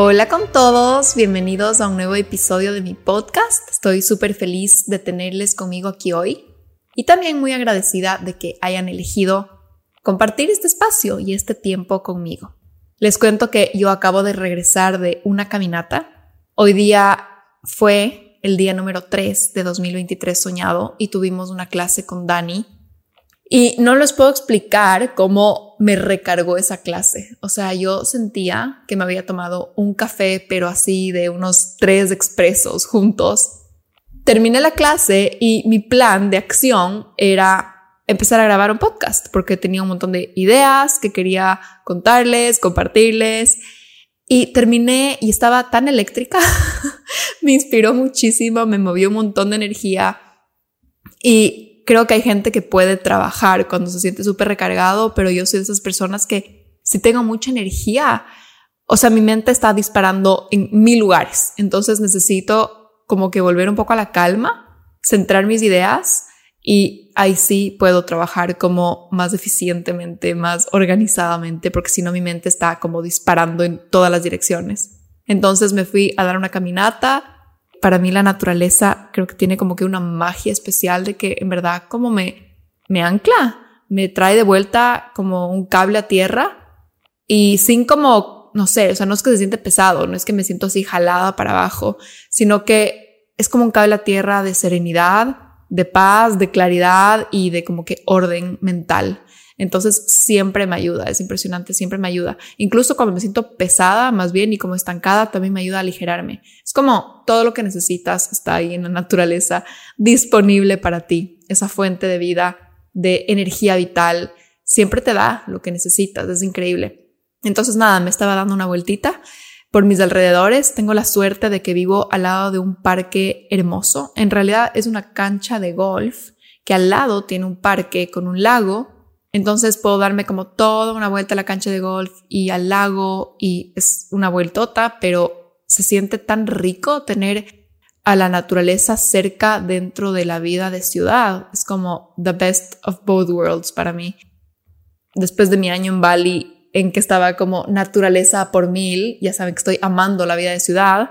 Hola con todos, bienvenidos a un nuevo episodio de mi podcast. Estoy súper feliz de tenerles conmigo aquí hoy y también muy agradecida de que hayan elegido compartir este espacio y este tiempo conmigo. Les cuento que yo acabo de regresar de una caminata. Hoy día fue el día número 3 de 2023 soñado y tuvimos una clase con Dani y no les puedo explicar cómo me recargó esa clase. O sea, yo sentía que me había tomado un café, pero así de unos tres expresos juntos. Terminé la clase y mi plan de acción era empezar a grabar un podcast porque tenía un montón de ideas que quería contarles, compartirles. Y terminé y estaba tan eléctrica, me inspiró muchísimo, me movió un montón de energía y creo que hay gente que puede trabajar cuando se siente súper recargado, pero yo soy de esas personas que si tengo mucha energía, o sea, mi mente está disparando en mil lugares. Entonces necesito como que volver un poco a la calma, centrar mis ideas y ahí sí puedo trabajar como más eficientemente, más organizadamente, porque si no mi mente está como disparando en todas las direcciones. Entonces me fui a dar una caminata, para mí la naturaleza creo que tiene como que una magia especial de que en verdad como me, me ancla, me trae de vuelta como un cable a tierra y sin como, no sé, o sea, no es que se siente pesado, no es que me siento así jalada para abajo, sino que es como un cable a tierra de serenidad, de paz, de claridad y de como que orden mental. Entonces siempre me ayuda, es impresionante, siempre me ayuda. Incluso cuando me siento pesada más bien y como estancada, también me ayuda a aligerarme. Es como todo lo que necesitas está ahí en la naturaleza disponible para ti. Esa fuente de vida, de energía vital, siempre te da lo que necesitas, es increíble. Entonces nada, me estaba dando una vueltita por mis alrededores. Tengo la suerte de que vivo al lado de un parque hermoso. En realidad es una cancha de golf que al lado tiene un parque con un lago entonces puedo darme como toda una vuelta a la cancha de golf y al lago y es una vueltota, pero se siente tan rico tener a la naturaleza cerca dentro de la vida de ciudad. Es como the best of both worlds para mí. Después de mi año en Bali, en que estaba como naturaleza por mil, ya saben que estoy amando la vida de ciudad,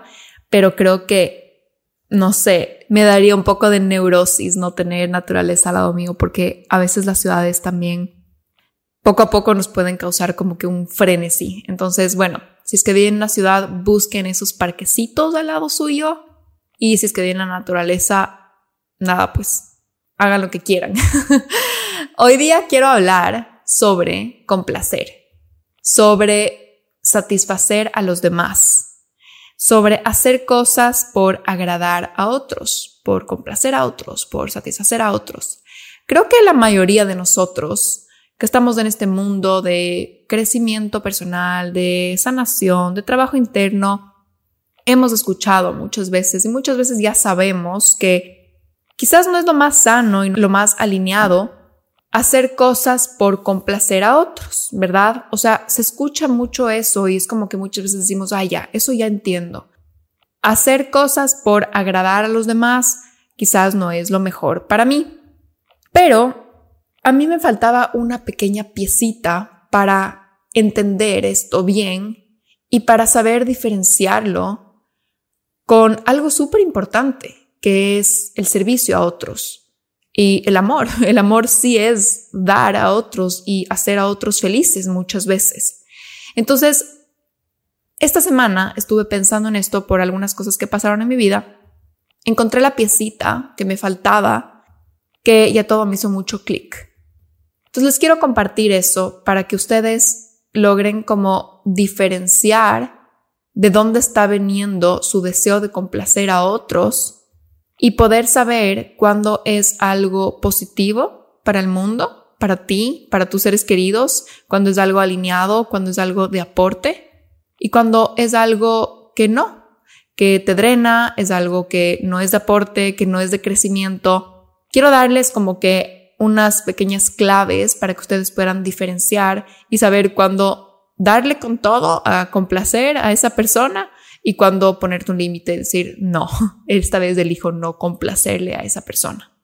pero creo que no sé, me daría un poco de neurosis no tener naturaleza al lado mío porque a veces las ciudades también poco a poco nos pueden causar como que un frenesí. Entonces, bueno, si es que viven en una ciudad, busquen esos parquecitos al lado suyo y si es que viven en la naturaleza, nada, pues hagan lo que quieran. Hoy día quiero hablar sobre complacer, sobre satisfacer a los demás sobre hacer cosas por agradar a otros, por complacer a otros, por satisfacer a otros. Creo que la mayoría de nosotros que estamos en este mundo de crecimiento personal, de sanación, de trabajo interno, hemos escuchado muchas veces y muchas veces ya sabemos que quizás no es lo más sano y lo más alineado hacer cosas por complacer a otros, ¿verdad? O sea, se escucha mucho eso y es como que muchas veces decimos, ah, ya, eso ya entiendo. Hacer cosas por agradar a los demás quizás no es lo mejor para mí, pero a mí me faltaba una pequeña piecita para entender esto bien y para saber diferenciarlo con algo súper importante, que es el servicio a otros. Y el amor, el amor sí es dar a otros y hacer a otros felices muchas veces. Entonces, esta semana estuve pensando en esto por algunas cosas que pasaron en mi vida. Encontré la piecita que me faltaba, que ya todo me hizo mucho clic. Entonces les quiero compartir eso para que ustedes logren como diferenciar de dónde está viniendo su deseo de complacer a otros y poder saber cuándo es algo positivo para el mundo, para ti, para tus seres queridos, cuando es algo alineado, cuando es algo de aporte y cuando es algo que no, que te drena, es algo que no es de aporte, que no es de crecimiento. quiero darles como que unas pequeñas claves para que ustedes puedan diferenciar y saber cuándo darle con todo a complacer a esa persona y cuándo ponerte un límite y decir, no, esta vez elijo no complacerle a esa persona.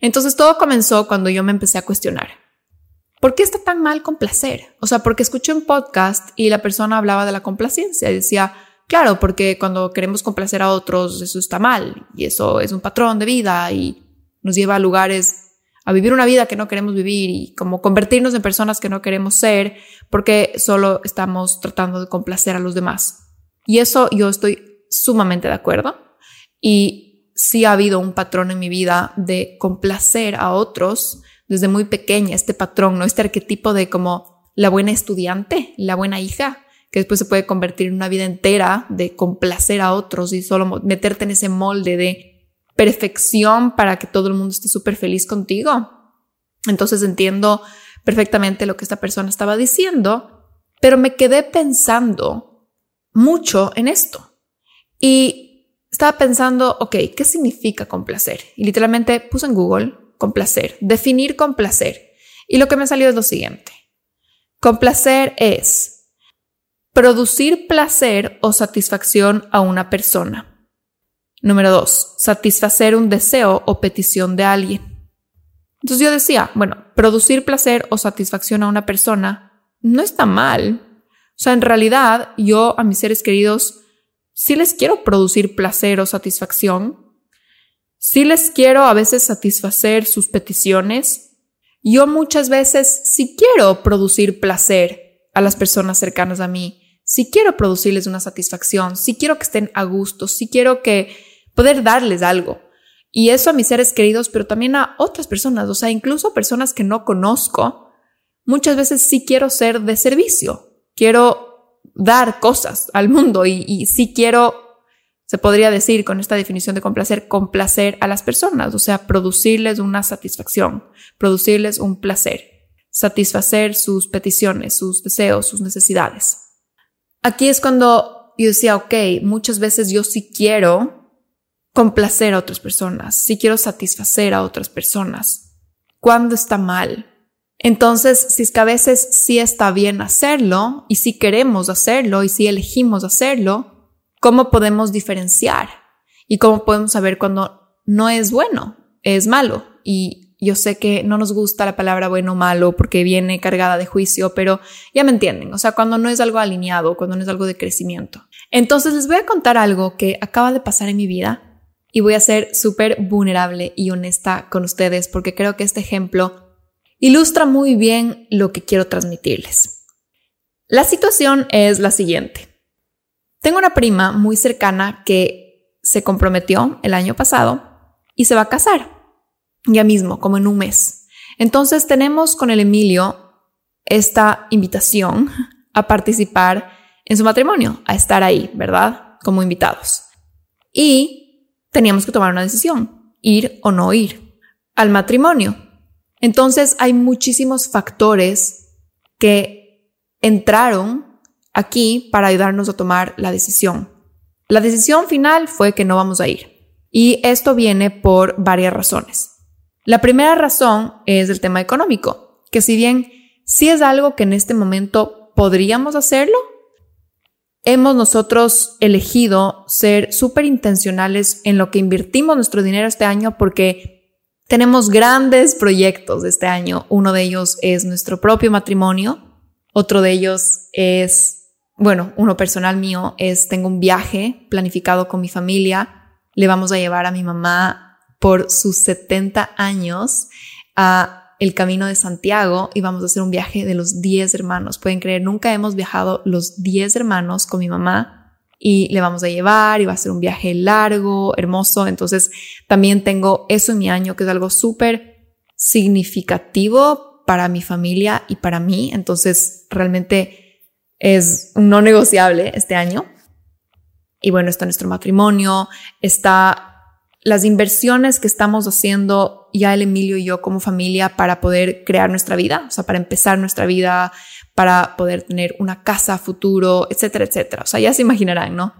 Entonces todo comenzó cuando yo me empecé a cuestionar. ¿Por qué está tan mal complacer? O sea, porque escuché un podcast y la persona hablaba de la complacencia decía, claro, porque cuando queremos complacer a otros, eso está mal y eso es un patrón de vida y nos lleva a lugares a vivir una vida que no queremos vivir y como convertirnos en personas que no queremos ser porque solo estamos tratando de complacer a los demás. Y eso yo estoy sumamente de acuerdo. Y sí ha habido un patrón en mi vida de complacer a otros desde muy pequeña, este patrón, ¿no? Este arquetipo de como la buena estudiante, la buena hija, que después se puede convertir en una vida entera de complacer a otros y solo meterte en ese molde de perfección para que todo el mundo esté súper feliz contigo. Entonces entiendo perfectamente lo que esta persona estaba diciendo, pero me quedé pensando mucho en esto. Y estaba pensando, ok, ¿qué significa complacer? Y literalmente puse en Google complacer, definir complacer. Y lo que me salió es lo siguiente. Complacer es producir placer o satisfacción a una persona. Número dos, satisfacer un deseo o petición de alguien. Entonces yo decía, bueno, producir placer o satisfacción a una persona no está mal. O sea, en realidad yo a mis seres queridos si les quiero producir placer o satisfacción, si les quiero a veces satisfacer sus peticiones. Yo muchas veces sí quiero producir placer a las personas cercanas a mí, si quiero producirles una satisfacción, si quiero que estén a gusto, si quiero que poder darles algo. Y eso a mis seres queridos, pero también a otras personas, o sea, incluso personas que no conozco, muchas veces sí quiero ser de servicio. Quiero dar cosas al mundo y, y sí quiero, se podría decir con esta definición de complacer, complacer a las personas, o sea, producirles una satisfacción, producirles un placer, satisfacer sus peticiones, sus deseos, sus necesidades. Aquí es cuando yo decía, ok, muchas veces yo sí quiero complacer a otras personas, sí quiero satisfacer a otras personas. ¿Cuándo está mal? Entonces, si es que a veces sí está bien hacerlo y si queremos hacerlo y si elegimos hacerlo, ¿cómo podemos diferenciar? Y cómo podemos saber cuando no es bueno, es malo. Y yo sé que no nos gusta la palabra bueno o malo porque viene cargada de juicio, pero ya me entienden. O sea, cuando no es algo alineado, cuando no es algo de crecimiento. Entonces les voy a contar algo que acaba de pasar en mi vida y voy a ser súper vulnerable y honesta con ustedes porque creo que este ejemplo ilustra muy bien lo que quiero transmitirles. La situación es la siguiente. Tengo una prima muy cercana que se comprometió el año pasado y se va a casar, ya mismo, como en un mes. Entonces tenemos con el Emilio esta invitación a participar en su matrimonio, a estar ahí, ¿verdad? Como invitados. Y teníamos que tomar una decisión, ir o no ir al matrimonio. Entonces hay muchísimos factores que entraron aquí para ayudarnos a tomar la decisión. La decisión final fue que no vamos a ir. Y esto viene por varias razones. La primera razón es el tema económico, que si bien sí es algo que en este momento podríamos hacerlo, hemos nosotros elegido ser súper intencionales en lo que invertimos nuestro dinero este año porque tenemos grandes proyectos este año. Uno de ellos es nuestro propio matrimonio. Otro de ellos es, bueno, uno personal mío es, tengo un viaje planificado con mi familia. Le vamos a llevar a mi mamá por sus 70 años a el camino de Santiago y vamos a hacer un viaje de los 10 hermanos. Pueden creer, nunca hemos viajado los 10 hermanos con mi mamá y le vamos a llevar y va a ser un viaje largo, hermoso. Entonces también tengo eso en mi año que es algo súper significativo para mi familia y para mí. Entonces realmente es no negociable este año. Y bueno, está nuestro matrimonio, está las inversiones que estamos haciendo ya el Emilio y yo como familia para poder crear nuestra vida, o sea, para empezar nuestra vida, para poder tener una casa futuro, etcétera, etcétera. O sea, ya se imaginarán, ¿no?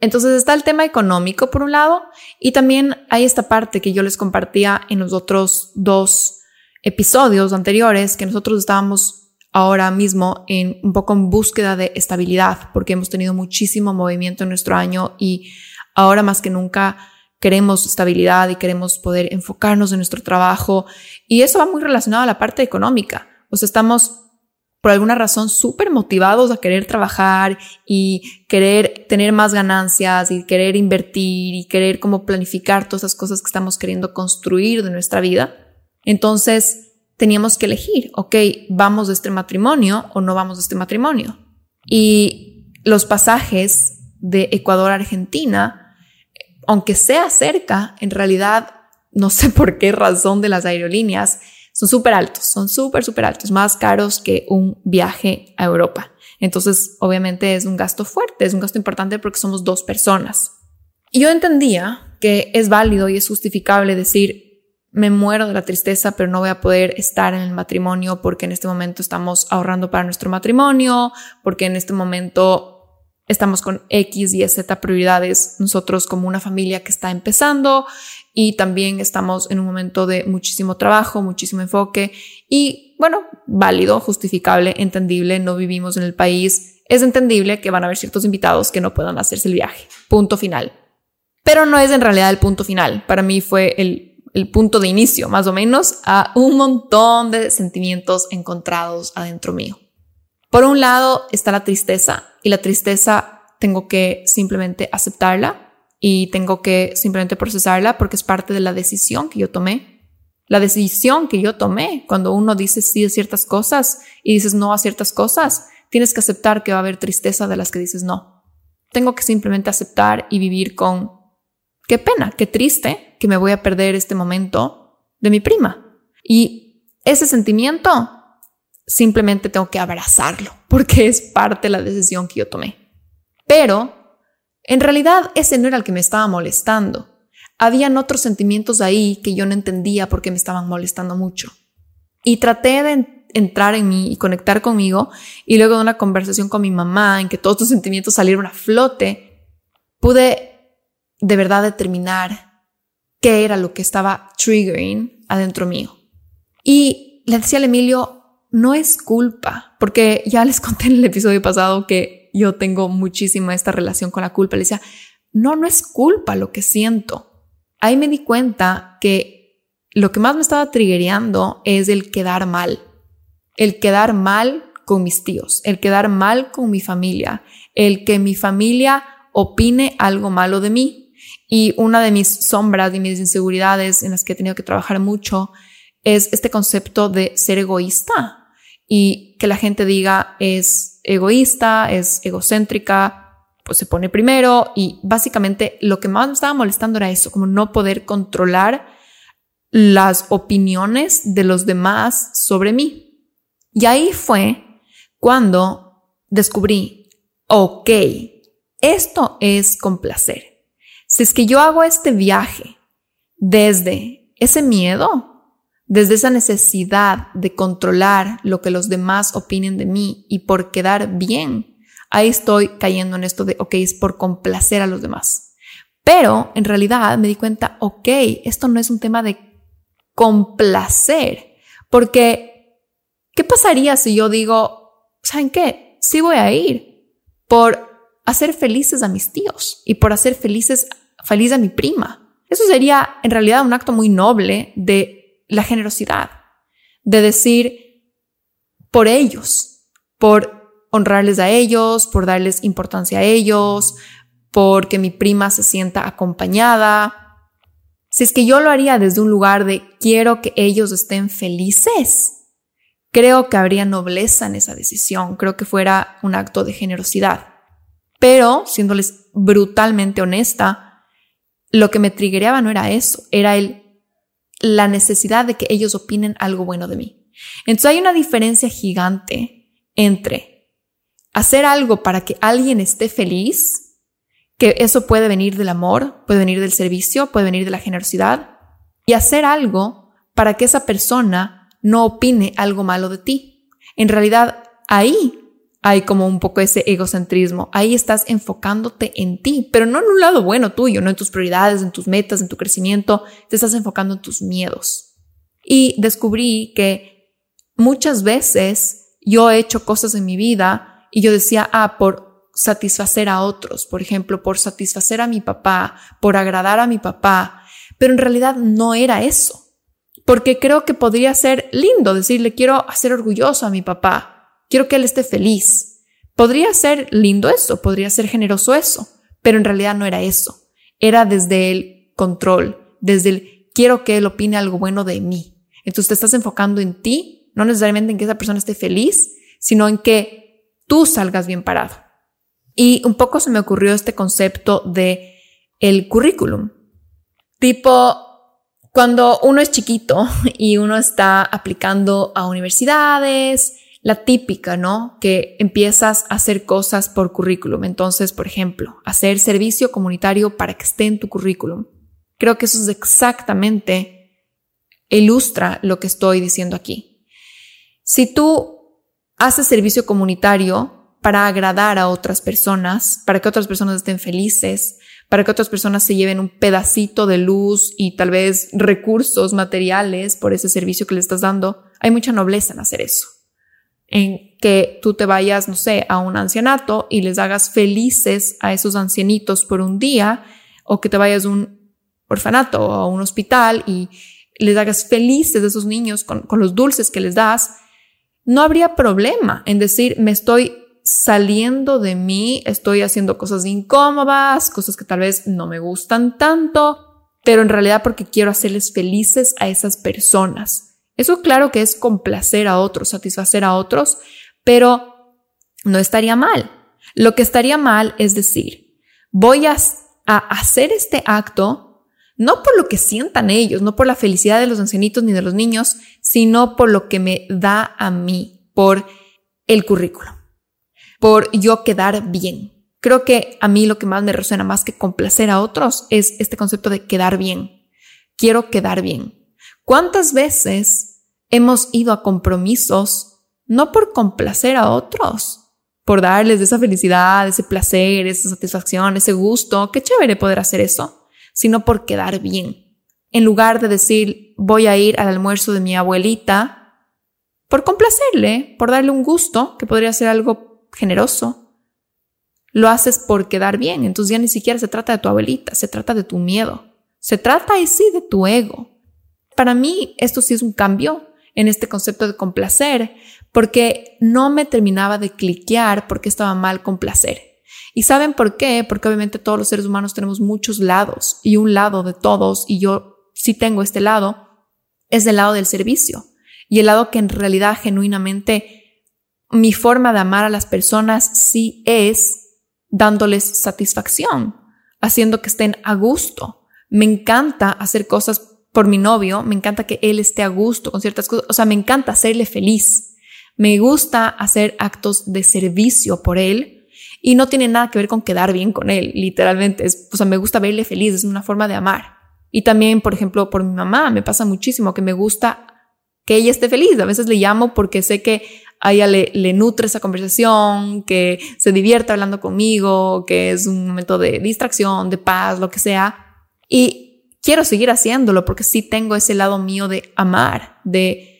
Entonces está el tema económico por un lado y también hay esta parte que yo les compartía en los otros dos episodios anteriores que nosotros estábamos ahora mismo en un poco en búsqueda de estabilidad porque hemos tenido muchísimo movimiento en nuestro año y ahora más que nunca queremos estabilidad y queremos poder enfocarnos en nuestro trabajo y eso va muy relacionado a la parte económica. O sea, estamos por alguna razón súper motivados a querer trabajar y querer tener más ganancias y querer invertir y querer como planificar todas esas cosas que estamos queriendo construir de nuestra vida. Entonces teníamos que elegir, ok, vamos de este matrimonio o no vamos de este matrimonio. Y los pasajes de Ecuador a Argentina, aunque sea cerca, en realidad no sé por qué razón de las aerolíneas, son súper altos, son súper, súper altos, más caros que un viaje a Europa. Entonces, obviamente es un gasto fuerte, es un gasto importante porque somos dos personas. Y yo entendía que es válido y es justificable decir, me muero de la tristeza, pero no voy a poder estar en el matrimonio porque en este momento estamos ahorrando para nuestro matrimonio, porque en este momento estamos con X y Z prioridades nosotros como una familia que está empezando y también estamos en un momento de muchísimo trabajo, muchísimo enfoque y bueno, válido, justificable, entendible, no vivimos en el país, es entendible que van a haber ciertos invitados que no puedan hacerse el viaje, punto final. Pero no es en realidad el punto final, para mí fue el, el punto de inicio, más o menos, a un montón de sentimientos encontrados adentro mío. Por un lado está la tristeza y la tristeza tengo que simplemente aceptarla y tengo que simplemente procesarla porque es parte de la decisión que yo tomé. La decisión que yo tomé cuando uno dice sí a ciertas cosas y dices no a ciertas cosas, tienes que aceptar que va a haber tristeza de las que dices no. Tengo que simplemente aceptar y vivir con qué pena, qué triste que me voy a perder este momento de mi prima. Y ese sentimiento simplemente tengo que abrazarlo porque es parte de la decisión que yo tomé. Pero en realidad ese no era el que me estaba molestando. Habían otros sentimientos ahí que yo no entendía por qué me estaban molestando mucho. Y traté de entrar en mí y conectar conmigo y luego de una conversación con mi mamá en que todos tus sentimientos salieron a flote, pude de verdad determinar qué era lo que estaba triggering adentro mío. Y le decía al Emilio, no es culpa, porque ya les conté en el episodio pasado que yo tengo muchísima esta relación con la culpa. Le decía, no, no es culpa lo que siento. Ahí me di cuenta que lo que más me estaba triggereando es el quedar mal. El quedar mal con mis tíos, el quedar mal con mi familia, el que mi familia opine algo malo de mí. Y una de mis sombras y mis inseguridades en las que he tenido que trabajar mucho es este concepto de ser egoísta y que la gente diga es egoísta, es egocéntrica, pues se pone primero y básicamente lo que más me estaba molestando era eso, como no poder controlar las opiniones de los demás sobre mí. Y ahí fue cuando descubrí, ok, esto es complacer. Si es que yo hago este viaje desde ese miedo, desde esa necesidad de controlar lo que los demás opinen de mí y por quedar bien, ahí estoy cayendo en esto de, ok, es por complacer a los demás. Pero en realidad me di cuenta, ok, esto no es un tema de complacer, porque ¿qué pasaría si yo digo, ¿saben qué? Sí voy a ir por hacer felices a mis tíos y por hacer felices, feliz a mi prima. Eso sería en realidad un acto muy noble de la generosidad, de decir por ellos, por honrarles a ellos, por darles importancia a ellos, porque mi prima se sienta acompañada. Si es que yo lo haría desde un lugar de quiero que ellos estén felices, creo que habría nobleza en esa decisión, creo que fuera un acto de generosidad. Pero, siéndoles brutalmente honesta, lo que me trigueaba no era eso, era el la necesidad de que ellos opinen algo bueno de mí. Entonces hay una diferencia gigante entre hacer algo para que alguien esté feliz, que eso puede venir del amor, puede venir del servicio, puede venir de la generosidad, y hacer algo para que esa persona no opine algo malo de ti. En realidad, ahí hay como un poco ese egocentrismo. Ahí estás enfocándote en ti, pero no en un lado bueno tuyo, no en tus prioridades, en tus metas, en tu crecimiento. Te estás enfocando en tus miedos. Y descubrí que muchas veces yo he hecho cosas en mi vida y yo decía, ah, por satisfacer a otros, por ejemplo, por satisfacer a mi papá, por agradar a mi papá, pero en realidad no era eso. Porque creo que podría ser lindo decirle, quiero hacer orgulloso a mi papá, quiero que él esté feliz. Podría ser lindo eso, podría ser generoso eso, pero en realidad no era eso. Era desde el control, desde el quiero que él opine algo bueno de mí. Entonces te estás enfocando en ti, no necesariamente en que esa persona esté feliz, sino en que tú salgas bien parado. Y un poco se me ocurrió este concepto de el currículum. Tipo, cuando uno es chiquito y uno está aplicando a universidades, la típica, ¿no? Que empiezas a hacer cosas por currículum. Entonces, por ejemplo, hacer servicio comunitario para que esté en tu currículum. Creo que eso es exactamente, ilustra lo que estoy diciendo aquí. Si tú haces servicio comunitario para agradar a otras personas, para que otras personas estén felices, para que otras personas se lleven un pedacito de luz y tal vez recursos materiales por ese servicio que le estás dando, hay mucha nobleza en hacer eso en que tú te vayas, no sé, a un ancianato y les hagas felices a esos ancianitos por un día, o que te vayas a un orfanato o a un hospital y les hagas felices a esos niños con, con los dulces que les das, no habría problema en decir, me estoy saliendo de mí, estoy haciendo cosas incómodas, cosas que tal vez no me gustan tanto, pero en realidad porque quiero hacerles felices a esas personas. Eso claro que es complacer a otros, satisfacer a otros, pero no estaría mal. Lo que estaría mal es decir, voy a, hacer este acto no por lo que sientan ellos, no por la felicidad de los ancianitos ni de los niños, sino por lo que me da a mí, por el currículo, por yo quedar bien. Creo que a mí lo que más me resuena más que complacer a otros es este concepto de quedar bien. Quiero quedar bien. ¿Cuántas veces hemos ido a compromisos no por complacer a otros, por darles esa felicidad, ese placer, esa satisfacción, ese gusto, qué chévere poder hacer eso, sino por quedar bien. En lugar de decir voy a ir al almuerzo de mi abuelita, por complacerle, por darle un gusto, que podría ser algo generoso, lo haces por quedar bien. Entonces ya ni siquiera se trata de tu abuelita, se trata de tu miedo. Se trata ahí sí de tu ego. Para mí esto sí es un cambio en este concepto de complacer, porque no me terminaba de cliquear porque estaba mal complacer. ¿Y saben por qué? Porque obviamente todos los seres humanos tenemos muchos lados y un lado de todos, y yo sí tengo este lado, es el lado del servicio y el lado que en realidad genuinamente mi forma de amar a las personas sí es dándoles satisfacción, haciendo que estén a gusto. Me encanta hacer cosas por mi novio, me encanta que él esté a gusto con ciertas cosas, o sea, me encanta hacerle feliz, me gusta hacer actos de servicio por él y no tiene nada que ver con quedar bien con él, literalmente, es, o sea, me gusta verle feliz, es una forma de amar. Y también, por ejemplo, por mi mamá, me pasa muchísimo que me gusta que ella esté feliz, a veces le llamo porque sé que a ella le, le nutre esa conversación, que se divierta hablando conmigo, que es un momento de distracción, de paz, lo que sea. Y quiero seguir haciéndolo porque sí tengo ese lado mío de amar, de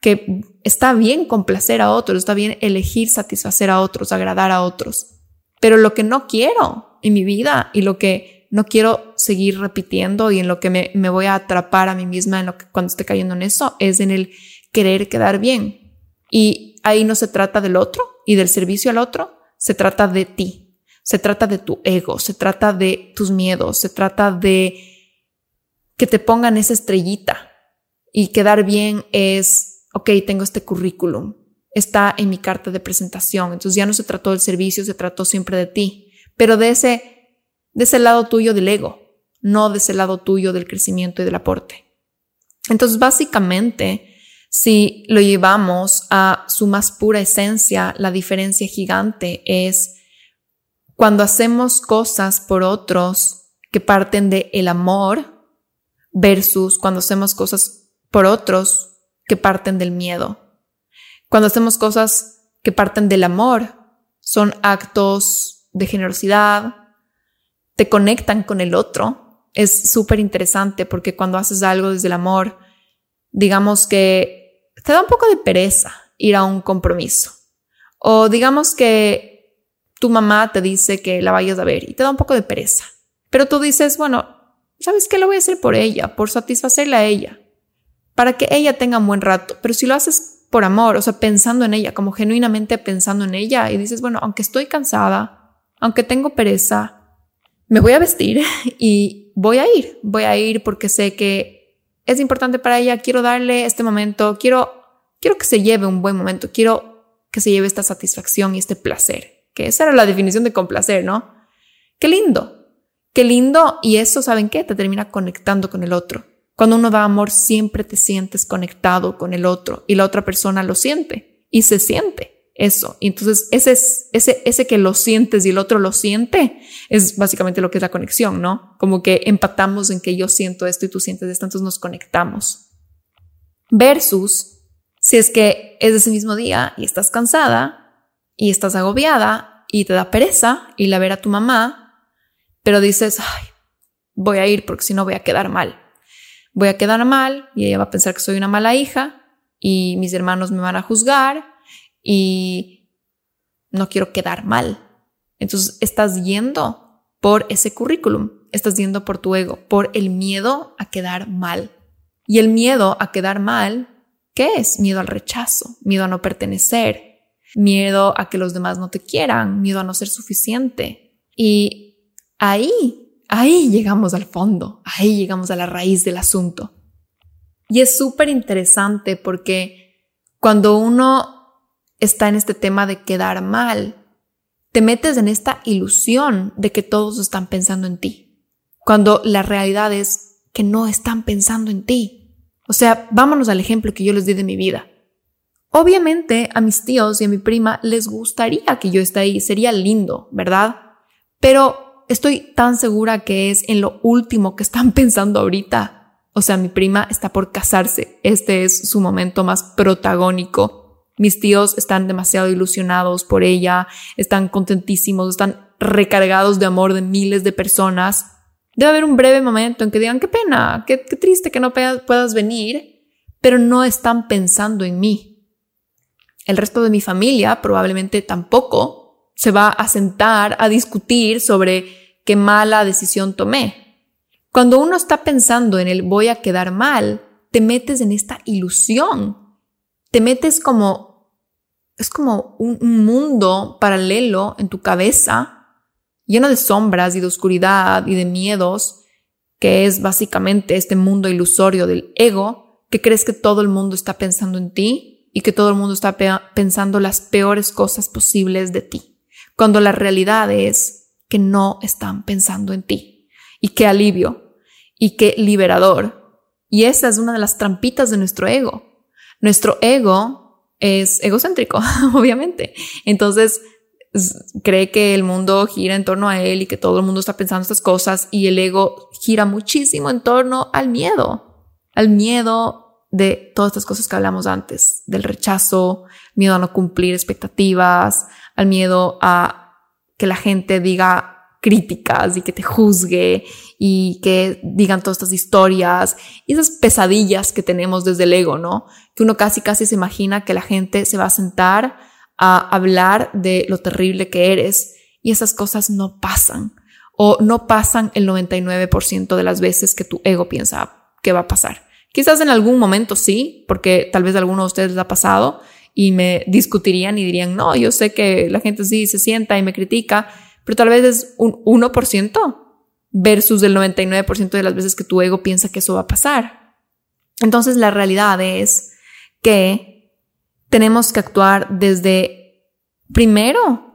que está bien complacer a otros, está bien elegir satisfacer a otros, agradar a otros. Pero lo que no quiero en mi vida y lo que no quiero seguir repitiendo y en lo que me, voy a atrapar a mí misma en lo que, cuando esté cayendo en eso es en el querer quedar bien. Y ahí no se trata del otro y del servicio al otro, se trata de ti, se trata de tu ego, se trata de tus miedos, se trata de que te pongan esa estrellita y quedar bien es, ok, tengo este currículum, está en mi carta de presentación, entonces ya no se trató del servicio, se trató siempre de ti, pero de ese, de ese lado tuyo del ego, no de ese lado tuyo del crecimiento y del aporte. Entonces, básicamente, si lo llevamos a su más pura esencia, la diferencia gigante es cuando hacemos cosas por otros que parten de el amor, versus cuando hacemos cosas por otros que parten del miedo. Cuando hacemos cosas que parten del amor, son actos de generosidad, te conectan con el otro. Es súper interesante porque cuando haces algo desde el amor, digamos que te da un poco de pereza ir a un compromiso. O digamos que tu mamá te dice que la vayas a ver y te da un poco de pereza. Pero tú dices, bueno, ¿sabes qué? Lo voy a hacer por ella, por satisfacerla a ella, para que ella tenga un buen rato. Pero si lo haces por amor, o sea, pensando en ella, como genuinamente pensando en ella, y dices, bueno, aunque estoy cansada, aunque tengo pereza, me voy a vestir y voy a ir, voy a ir porque sé que es importante para ella, quiero darle este momento, quiero, quiero que se lleve un buen momento, quiero que se lleve esta satisfacción y este placer, que esa era la definición de complacer, ¿no? Qué lindo, Qué lindo y eso, ¿saben qué? Te termina conectando con el otro. Cuando uno da amor, siempre te sientes conectado con el otro y la otra persona lo siente y se siente eso. Y entonces ese, ese, ese que lo sientes y el otro lo siente es básicamente lo que es la conexión, ¿no? Como que empatamos en que yo siento esto y tú sientes esto, entonces nos conectamos. Versus si es que es ese mismo día y estás cansada y estás agobiada y te da pereza ir a ver a tu mamá pero dices, voy a ir porque si no voy a quedar mal. Voy a quedar mal y ella va a pensar que soy una mala hija y mis hermanos me van a juzgar y no quiero quedar mal. Entonces estás yendo por ese currículum, estás yendo por tu ego, por el miedo a quedar mal. Y el miedo a quedar mal, ¿qué es? Miedo al rechazo, miedo a no pertenecer, miedo a que los demás no te quieran, miedo a no ser suficiente. Y Ahí, ahí llegamos al fondo, ahí llegamos a la raíz del asunto. Y es súper interesante porque cuando uno está en este tema de quedar mal, te metes en esta ilusión de que todos están pensando en ti, cuando la realidad es que no están pensando en ti. O sea, vámonos al ejemplo que yo les di de mi vida. Obviamente a mis tíos y a mi prima les gustaría que yo esté ahí, sería lindo, ¿verdad? Pero estoy tan segura que es en lo último que están pensando ahorita. O sea, mi prima está por casarse. Este es su momento más protagónico. Mis tíos están demasiado ilusionados por ella, están contentísimos, están recargados de amor de miles de personas. Debe haber un breve momento en que digan, qué pena, qué, triste que no puedas venir, pero no están pensando en mí. El resto de mi familia probablemente tampoco se va a sentar a discutir sobre qué mala decisión tomé. Cuando uno está pensando en el voy a quedar mal, te metes en esta ilusión. Te metes como, es como un, mundo paralelo en tu cabeza, lleno de sombras y de oscuridad y de miedos, que es básicamente este mundo ilusorio del ego, que crees que todo el mundo está pensando en ti y que todo el mundo está pensando las peores cosas posibles de ti, cuando la realidad es que no están pensando en ti. Y qué alivio y qué liberador. Y esa es una de las trampitas de nuestro ego. Nuestro ego es egocéntrico, obviamente. Entonces, cree que el mundo gira en torno a él y que todo el mundo está pensando estas cosas y el ego gira muchísimo en torno al miedo, al miedo de todas estas cosas que hablamos antes, del rechazo, miedo a no cumplir expectativas, al miedo a que la gente diga críticas y que te juzgue y que digan todas estas historias y esas pesadillas que tenemos desde el ego, ¿no? Que uno casi casi se imagina que la gente se va a sentar a hablar de lo terrible que eres y esas cosas no pasan o no pasan el 99% de las veces que tu ego piensa que va a pasar. Quizás en algún momento sí, porque tal vez a alguno de ustedes les ha pasado y me discutirían y dirían, no, yo sé que la gente sí se sienta y me critica, pero tal vez es un 1% versus el 99% de las veces que tu ego piensa que eso va a pasar. Entonces la realidad es que tenemos que actuar desde primero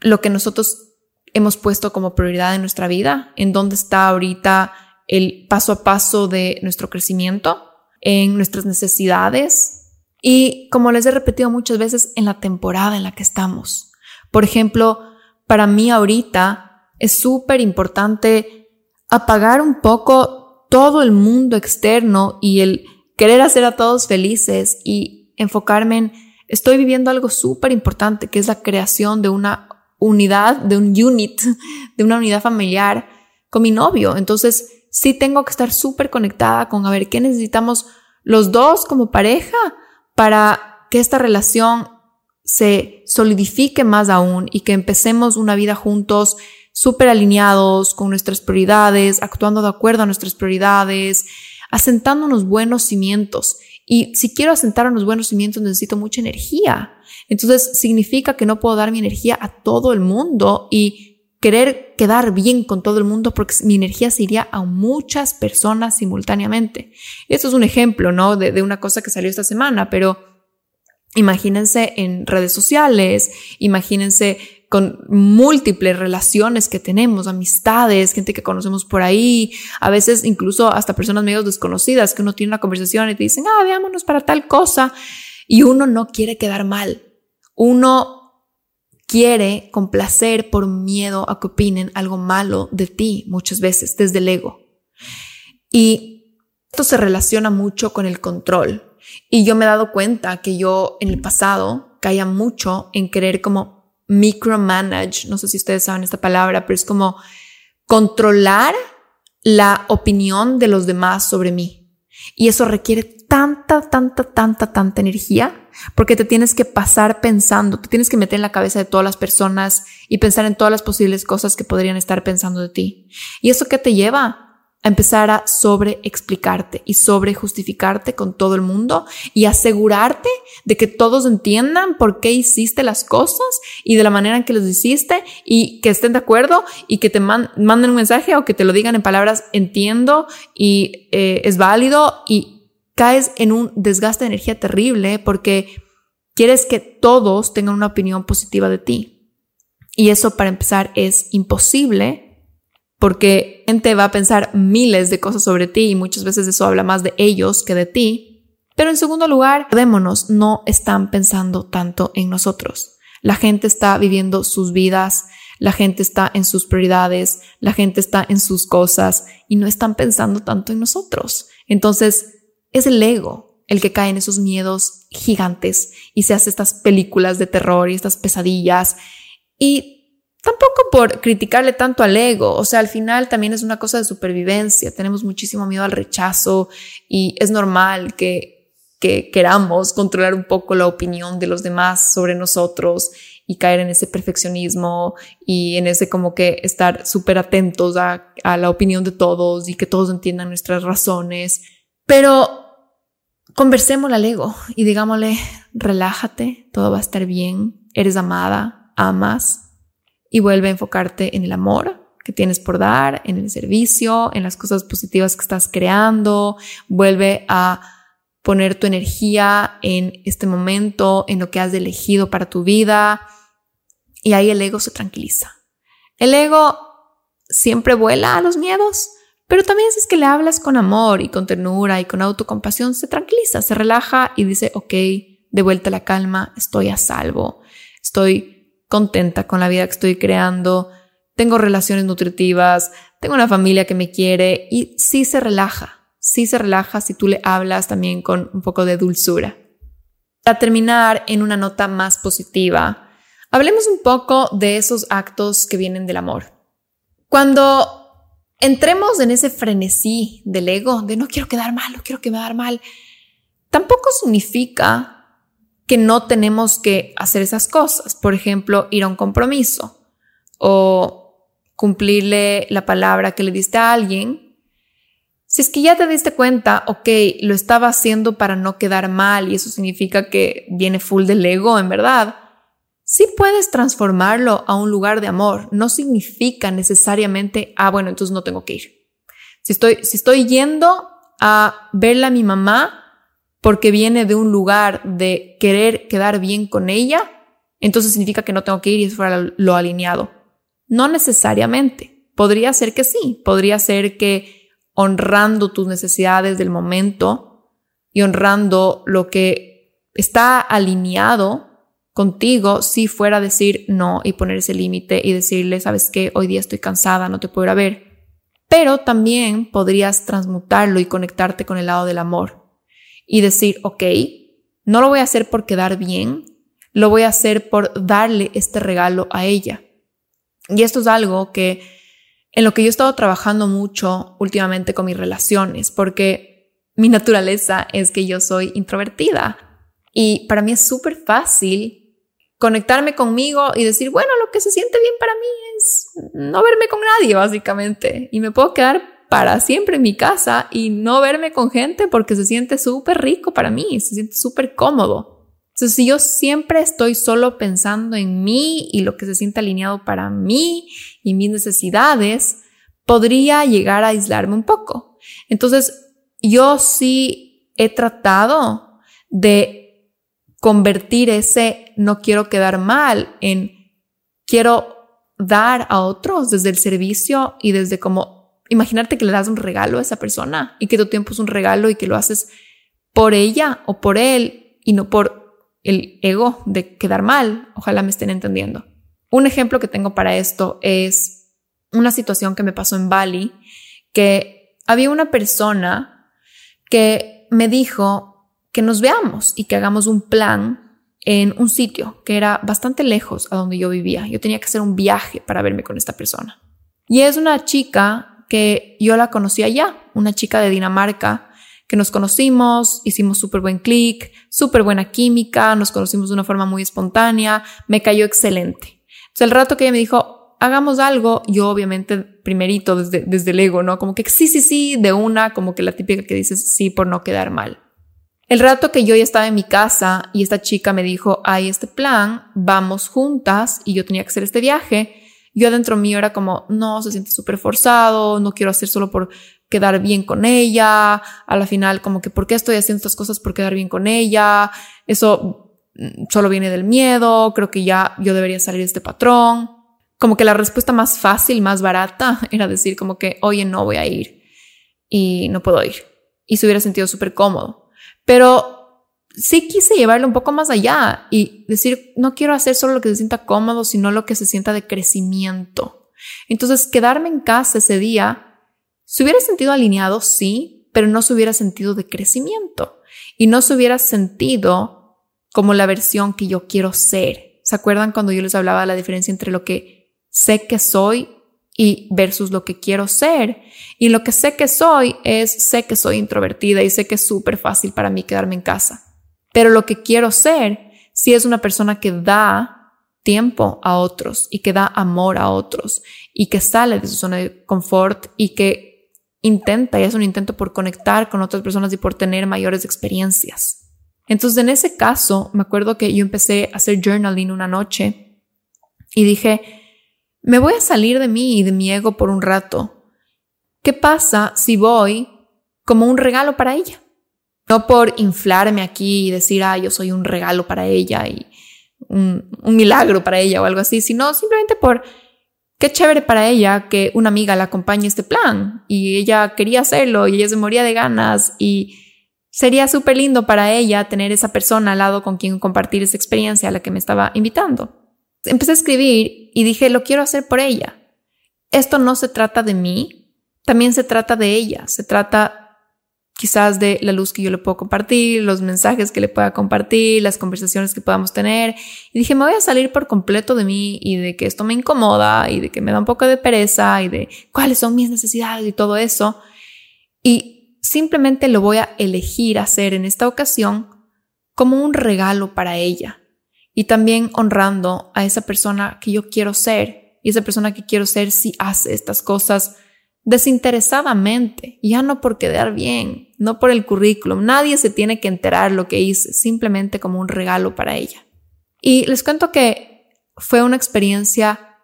lo que nosotros hemos puesto como prioridad en nuestra vida, en dónde está ahorita el paso a paso de nuestro crecimiento, en nuestras necesidades, y como les he repetido muchas veces en la temporada en la que estamos. Por ejemplo, para mí ahorita es súper importante apagar un poco todo el mundo externo y el querer hacer a todos felices y enfocarme en estoy viviendo algo súper importante, que es la creación de una unidad, de un unit, de una unidad familiar con mi novio. Entonces, sí tengo que estar súper conectada con a ver qué necesitamos los dos como pareja para que esta relación se solidifique más aún y que empecemos una vida juntos súper alineados con nuestras prioridades, actuando de acuerdo a nuestras prioridades, asentando unos buenos cimientos. Y si quiero asentar unos buenos cimientos necesito mucha energía. Entonces significa que no puedo dar mi energía a todo el mundo y querer quedar bien con todo el mundo porque mi energía se iría a muchas personas simultáneamente. Esto es un ejemplo, ¿no? De, una cosa que salió esta semana, pero imagínense en redes sociales, imagínense con múltiples relaciones que tenemos, amistades, gente que conocemos por ahí, a veces incluso hasta personas medio desconocidas que uno tiene una conversación y te dicen, ah, veámonos para tal cosa, y uno no quiere quedar mal. Uno quiere complacer por miedo a que opinen algo malo de ti muchas veces desde el ego. Y esto se relaciona mucho con el control. Y yo me he dado cuenta que yo en el pasado caía mucho en querer como micromanage, no sé si ustedes saben esta palabra, pero es como controlar la opinión de los demás sobre mí. Y eso requiere tanta, tanta, tanta, tanta energía, porque te tienes que pasar pensando, te tienes que meter en la cabeza de todas las personas y pensar en todas las posibles cosas que podrían estar pensando de ti. ¿Y eso qué te lleva? a empezar a sobre explicarte y sobre justificarte con todo el mundo y asegurarte de que todos entiendan por qué hiciste las cosas y de la manera en que los hiciste y que estén de acuerdo y que te manden un mensaje o que te lo digan en palabras entiendo y eh, es válido y caes en un desgaste de energía terrible porque quieres que todos tengan una opinión positiva de ti. Y eso para empezar es imposible porque gente va a pensar miles de cosas sobre ti y muchas veces eso habla más de ellos que de ti. Pero en segundo lugar, démonos, no están pensando tanto en nosotros. La gente está viviendo sus vidas, la gente está en sus prioridades, la gente está en sus cosas y no están pensando tanto en nosotros. Entonces, es el ego el que cae en esos miedos gigantes y se hace estas películas de terror y estas pesadillas y Tampoco por criticarle tanto al ego, o sea, al final también es una cosa de supervivencia, tenemos muchísimo miedo al rechazo y es normal que, que queramos controlar un poco la opinión de los demás sobre nosotros y caer en ese perfeccionismo y en ese como que estar súper atentos a, a la opinión de todos y que todos entiendan nuestras razones. Pero conversemos al ego y digámosle, relájate, todo va a estar bien, eres amada, amas, y vuelve a enfocarte en el amor que tienes por dar, en el servicio, en las cosas positivas que estás creando, vuelve a poner tu energía en este momento, en lo que has elegido para tu vida y ahí el ego se tranquiliza. El ego siempre vuela a los miedos, pero también si es que le hablas con amor y con ternura y con autocompasión, se tranquiliza, se relaja y dice, ok, de vuelta la calma, estoy a salvo, estoy contenta con la vida que estoy creando, tengo relaciones nutritivas, tengo una familia que me quiere y sí se relaja, sí se relaja si tú le hablas también con un poco de dulzura. Para terminar en una nota más positiva, hablemos un poco de esos actos que vienen del amor. Cuando entremos en ese frenesí del ego, de no quiero quedar mal, no quiero quedar mal, tampoco significa que no tenemos que hacer esas cosas. Por ejemplo, ir a un compromiso o cumplirle la palabra que le diste a alguien. Si es que ya te diste cuenta, ok, lo estaba haciendo para no quedar mal y eso significa que viene full del ego, en verdad. Sí puedes transformarlo a un lugar de amor. No significa necesariamente, ah, bueno, entonces no tengo que ir. Si estoy, si estoy yendo a verla a mi mamá, porque viene de un lugar de querer quedar bien con ella, entonces significa que no tengo que ir y es fuera lo alineado. No necesariamente. Podría ser que sí, podría ser que honrando tus necesidades del momento y honrando lo que está alineado contigo, si fuera decir no y poner ese límite y decirle, sabes qué, hoy día estoy cansada, no te puedo ir a ver. Pero también podrías transmutarlo y conectarte con el lado del amor y decir, ok, no lo voy a hacer por quedar bien, lo voy a hacer por darle este regalo a ella. Y esto es algo que en lo que yo he estado trabajando mucho últimamente con mis relaciones, porque mi naturaleza es que yo soy introvertida y para mí es súper fácil conectarme conmigo y decir, bueno, lo que se siente bien para mí es no verme con nadie, básicamente, y me puedo quedar para siempre en mi casa y no verme con gente porque se siente súper rico para mí, se siente súper cómodo. Entonces, si yo siempre estoy solo pensando en mí y lo que se siente alineado para mí y mis necesidades, podría llegar a aislarme un poco. Entonces, yo sí he tratado de convertir ese no quiero quedar mal en quiero dar a otros desde el servicio y desde como imaginarte que le das un regalo a esa persona y que tu tiempo es un regalo y que lo haces por ella o por él y no por el ego de quedar mal. Ojalá me estén entendiendo. Un ejemplo que tengo para esto es una situación que me pasó en Bali, que había una persona que me dijo que nos veamos y que hagamos un plan en un sitio que era bastante lejos a donde yo vivía. Yo tenía que hacer un viaje para verme con esta persona. Y es una chica que yo la conocí allá, una chica de Dinamarca que nos conocimos, hicimos súper buen clic, súper buena química, nos conocimos de una forma muy espontánea, me cayó excelente. Entonces el rato que ella me dijo, hagamos algo, yo obviamente primerito desde, desde el ego, ¿no? Como que sí, sí, sí, de una, como que la típica que dices sí por no quedar mal. El rato que yo ya estaba en mi casa y esta chica me dijo, hay este plan, vamos juntas y yo tenía que hacer este viaje, yo adentro mío era como, no, se siente súper forzado, no quiero hacer solo por quedar bien con ella, a la final como que, ¿por qué estoy haciendo estas cosas por quedar bien con ella? Eso mm, solo viene del miedo, creo que ya yo debería salir de este patrón. Como que la respuesta más fácil, más barata, era decir como que, oye, no voy a ir y no puedo ir. Y se hubiera sentido súper cómodo. Pero sí quise llevarlo un poco más allá y decir, no quiero hacer solo lo que se sienta cómodo, sino lo que se sienta de crecimiento. Entonces, quedarme en casa ese día se hubiera sentido alineado, sí, pero no se hubiera sentido de crecimiento y no se hubiera sentido como la versión que yo quiero ser. ¿Se acuerdan cuando yo les hablaba de la diferencia entre lo que sé que soy y versus lo que quiero ser? Y lo que sé que soy es, sé que soy introvertida y sé que es súper fácil para mí quedarme en casa. Pero lo que quiero ser, si es una persona que da tiempo a otros y que da amor a otros y que sale de su zona de confort y que intenta y es un intento por conectar con otras personas y por tener mayores experiencias. Entonces, en ese caso, me acuerdo que yo empecé a hacer journaling una noche y dije, me voy a salir de mí y de mi ego por un rato. ¿Qué pasa si voy como un regalo para ella? No por inflarme aquí y decir, ah, yo soy un regalo para ella y un, milagro para ella o algo así, sino simplemente por qué chévere para ella que una amiga la acompañe este plan y ella quería hacerlo y ella se moría de ganas y sería súper lindo para ella tener esa persona al lado con quien compartir esa experiencia a la que me estaba invitando. Empecé a escribir y dije, lo quiero hacer por ella. Esto no se trata de mí, también se trata de ella, se trata quizás de la luz que yo le puedo compartir, los mensajes que le pueda compartir, las conversaciones que podamos tener. Y dije, me voy a salir por completo de mí y de que esto me incomoda y de que me da un poco de pereza y de cuáles son mis necesidades y todo eso. Y simplemente lo voy a elegir hacer en esta ocasión como un regalo para ella y también honrando a esa persona que yo quiero ser. Y esa persona que quiero ser si hace estas cosas desinteresadamente, ya no por quedar bien, no por el currículum. Nadie se tiene que enterar lo que hice, simplemente como un regalo para ella. Y les cuento que fue una experiencia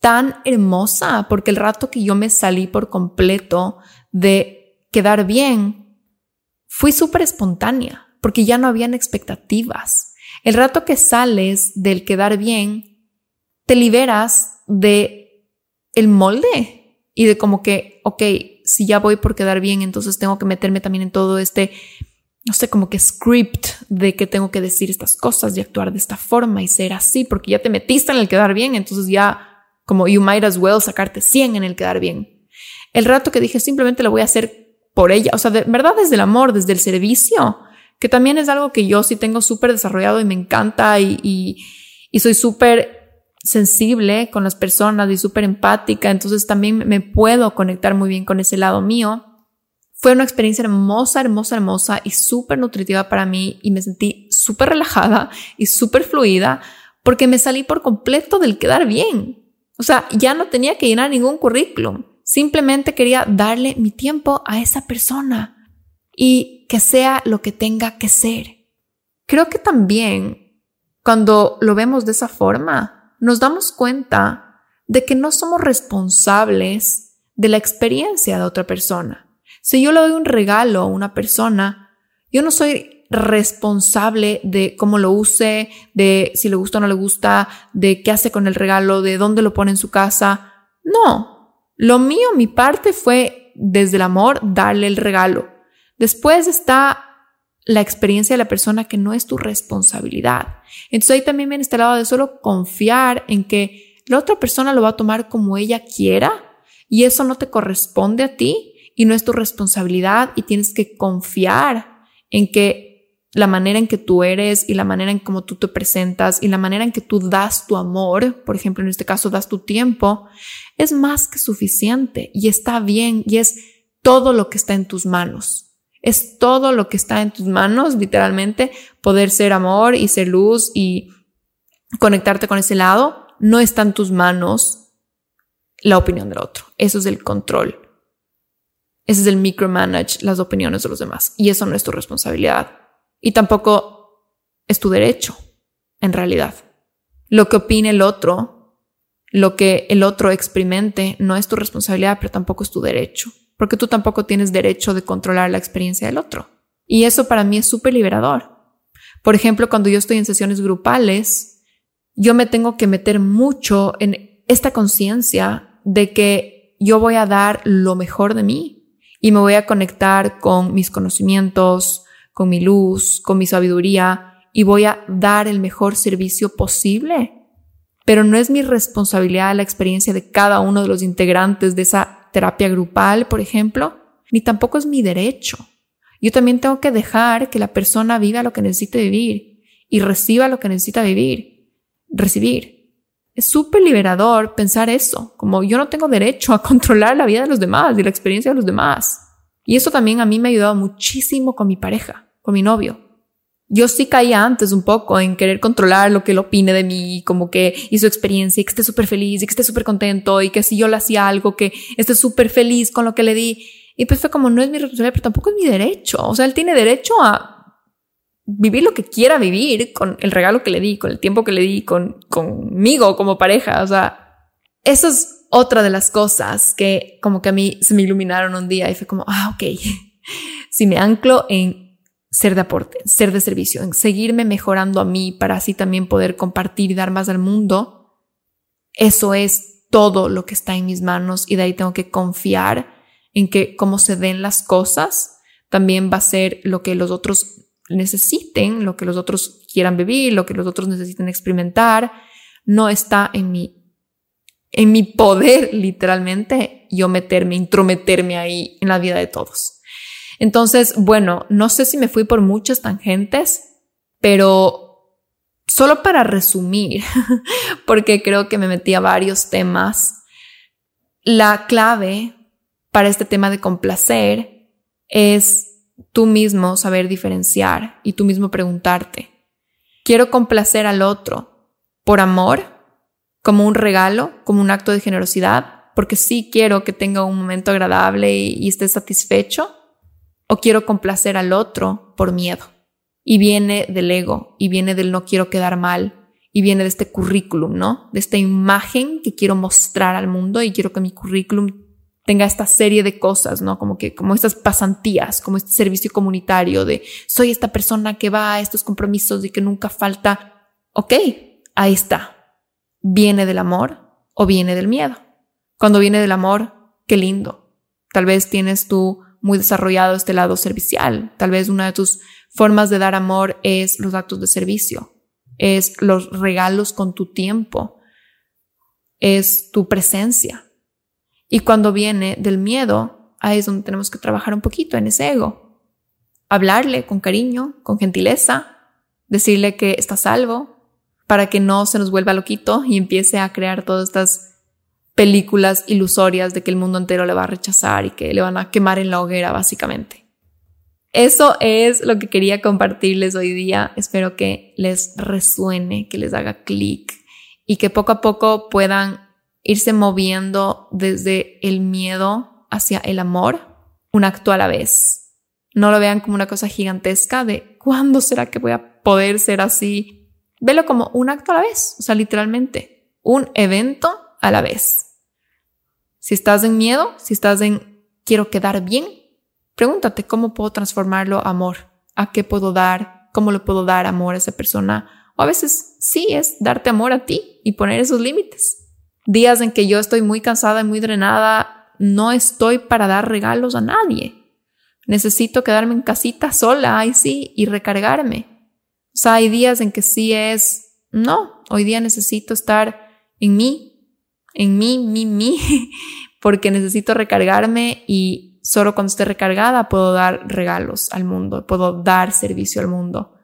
tan hermosa porque el rato que yo me salí por completo de quedar bien, fui súper espontánea porque ya no habían expectativas. El rato que sales del quedar bien, te liberas de el molde y de como que, ok, si ya voy por quedar bien, entonces tengo que meterme también en todo este, no sé, como que script de que tengo que decir estas cosas y actuar de esta forma y ser así, porque ya te metiste en el quedar bien, entonces ya como you might as well sacarte 100 en el quedar bien. El rato que dije simplemente lo voy a hacer por ella, o sea, de verdad desde el amor, desde el servicio, que también es algo que yo sí tengo súper desarrollado y me encanta y, y, y soy súper sensible con las personas y súper empática, entonces también me puedo conectar muy bien con ese lado mío. Fue una experiencia hermosa, hermosa, hermosa y súper nutritiva para mí y me sentí súper relajada y súper fluida porque me salí por completo del quedar bien. O sea, ya no tenía que llenar ningún currículum. Simplemente quería darle mi tiempo a esa persona y que sea lo que tenga que ser. Creo que también cuando lo vemos de esa forma, nos damos cuenta de que no somos responsables de la experiencia de otra persona. Si yo le doy un regalo a una persona, yo no soy responsable de cómo lo use, de si le gusta o no le gusta, de qué hace con el regalo, de dónde lo pone en su casa. No, lo mío, mi parte fue desde el amor darle el regalo. Después está la experiencia de la persona que no es tu responsabilidad. Entonces ahí también viene este lado de solo confiar en que la otra persona lo va a tomar como ella quiera y eso no te corresponde a ti y no es tu responsabilidad y tienes que confiar en que la manera en que tú eres y la manera en cómo tú te presentas y la manera en que tú das tu amor, por ejemplo, en este caso das tu tiempo, es más que suficiente y está bien y es todo lo que está en tus manos. Es todo lo que está en tus manos, literalmente, poder ser amor y ser luz y conectarte con ese lado. No está en tus manos la opinión del otro. Eso es el control. Ese es el micromanage las opiniones de los demás. Y eso no es tu responsabilidad. Y tampoco es tu derecho, en realidad. Lo que opine el otro, lo que el otro experimente, no es tu responsabilidad, pero tampoco es tu derecho, porque tú tampoco tienes derecho de controlar la experiencia del otro. Y eso para mí es súper liberador. Por ejemplo, cuando yo estoy en sesiones grupales, yo me tengo que meter mucho en esta conciencia de que yo voy a dar lo mejor de mí y me voy a conectar con mis conocimientos, con mi luz, con mi sabiduría y voy a dar el mejor servicio posible. Pero no es mi responsabilidad la experiencia de cada uno de los integrantes de esa terapia grupal, por ejemplo, ni tampoco es mi derecho. Yo también tengo que dejar que la persona viva lo que necesite vivir y reciba lo que necesita vivir, recibir. Es súper liberador pensar eso, como yo no tengo derecho a controlar la vida de los demás y la experiencia de los demás. Y eso también a mí me ha ayudado muchísimo con mi pareja, con mi novio. Yo sí caía antes un poco en querer controlar lo que él opine de mí, como que y su experiencia y que esté súper feliz y que esté súper contento y que si yo le hacía algo que esté súper feliz con lo que le di. Y pues fue como, no es mi responsabilidad, pero tampoco es mi derecho. O sea, él tiene derecho a vivir lo que quiera vivir con el regalo que le di, con el tiempo que le di, con, conmigo como pareja. O sea, eso es otra de las cosas que como que a mí se me iluminaron un día y fue como, ah, ok, si me anclo en ser de aporte, ser de servicio, seguirme mejorando a mí para así también poder compartir y dar más al mundo, eso es todo lo que está en mis manos y de ahí tengo que confiar en que como se den las cosas, también va a ser lo que los otros necesiten, lo que los otros quieran vivir, lo que los otros necesiten experimentar, no está en mi en mi poder, literalmente, yo meterme, intrometerme ahí en la vida de todos. Entonces, bueno, no sé si me fui por muchas tangentes, pero solo para resumir, porque creo que me metí a varios temas, la clave para este tema de complacer es tú mismo saber diferenciar y tú mismo preguntarte, ¿quiero complacer al otro por amor como un regalo, como un acto de generosidad, porque sí quiero que tenga un momento agradable y, esté satisfecho, o quiero complacer al otro por miedo. Y viene del ego, y viene del no quiero quedar mal, y viene de este currículum, ¿no? De esta imagen que quiero mostrar al mundo y quiero que mi currículum tenga esta serie de cosas, ¿no? Como que, como estas pasantías, como este servicio comunitario de soy esta persona que va a estos compromisos y que nunca falta. Ok, ahí está viene del amor o viene del miedo. Cuando viene del amor, qué lindo. Tal vez tienes tú muy desarrollado este lado servicial. Tal vez una de tus formas de dar amor es los actos de servicio, es los regalos con tu tiempo, es tu presencia. Y cuando viene del miedo, ahí es donde tenemos que trabajar un poquito en ese ego. hablarle con cariño, con gentileza, decirle que está salvo, para que no se nos vuelva loquito y empiece a crear todas estas películas ilusorias de que el mundo entero le va a rechazar y que le van a quemar en la hoguera, básicamente. Eso es lo que quería compartirles hoy día. Espero que les resuene, que les haga clic y que poco a poco puedan irse moviendo desde el miedo hacia el amor, un acto a la vez. No lo vean como una cosa gigantesca de ¿cuándo será que voy a poder ser así? Velo como un acto a la vez, o sea, literalmente, un evento a la vez. Si estás en miedo, si estás en quiero quedar bien, pregúntate cómo puedo transformarlo a amor, a qué puedo dar, cómo le puedo dar amor a esa persona. O a veces sí es darte amor a ti y poner esos límites. Días en que yo estoy muy cansada y muy drenada, no estoy para dar regalos a nadie. Necesito quedarme en casita sola, ahí sí, y recargarme. O sea, hay días en que sí es, no, hoy día necesito estar en mí, en mí, mí, mí, porque necesito recargarme y solo cuando esté recargada puedo dar regalos al mundo, puedo dar servicio al mundo.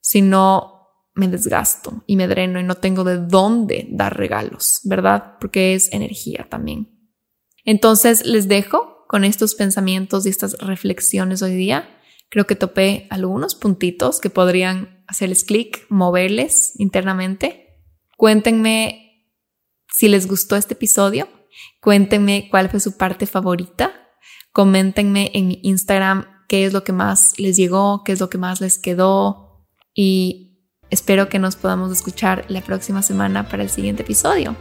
Si no, me desgasto y me dreno y no tengo de dónde dar regalos, ¿verdad? Porque es energía también. Entonces les dejo con estos pensamientos y estas reflexiones hoy día. Creo que topé algunos puntitos que podrían hacerles clic, moverles internamente. Cuéntenme si les gustó este episodio. Cuéntenme cuál fue su parte favorita. Coméntenme en mi Instagram qué es lo que más les llegó, qué es lo que más les quedó. Y espero que nos podamos escuchar la próxima semana para el siguiente episodio.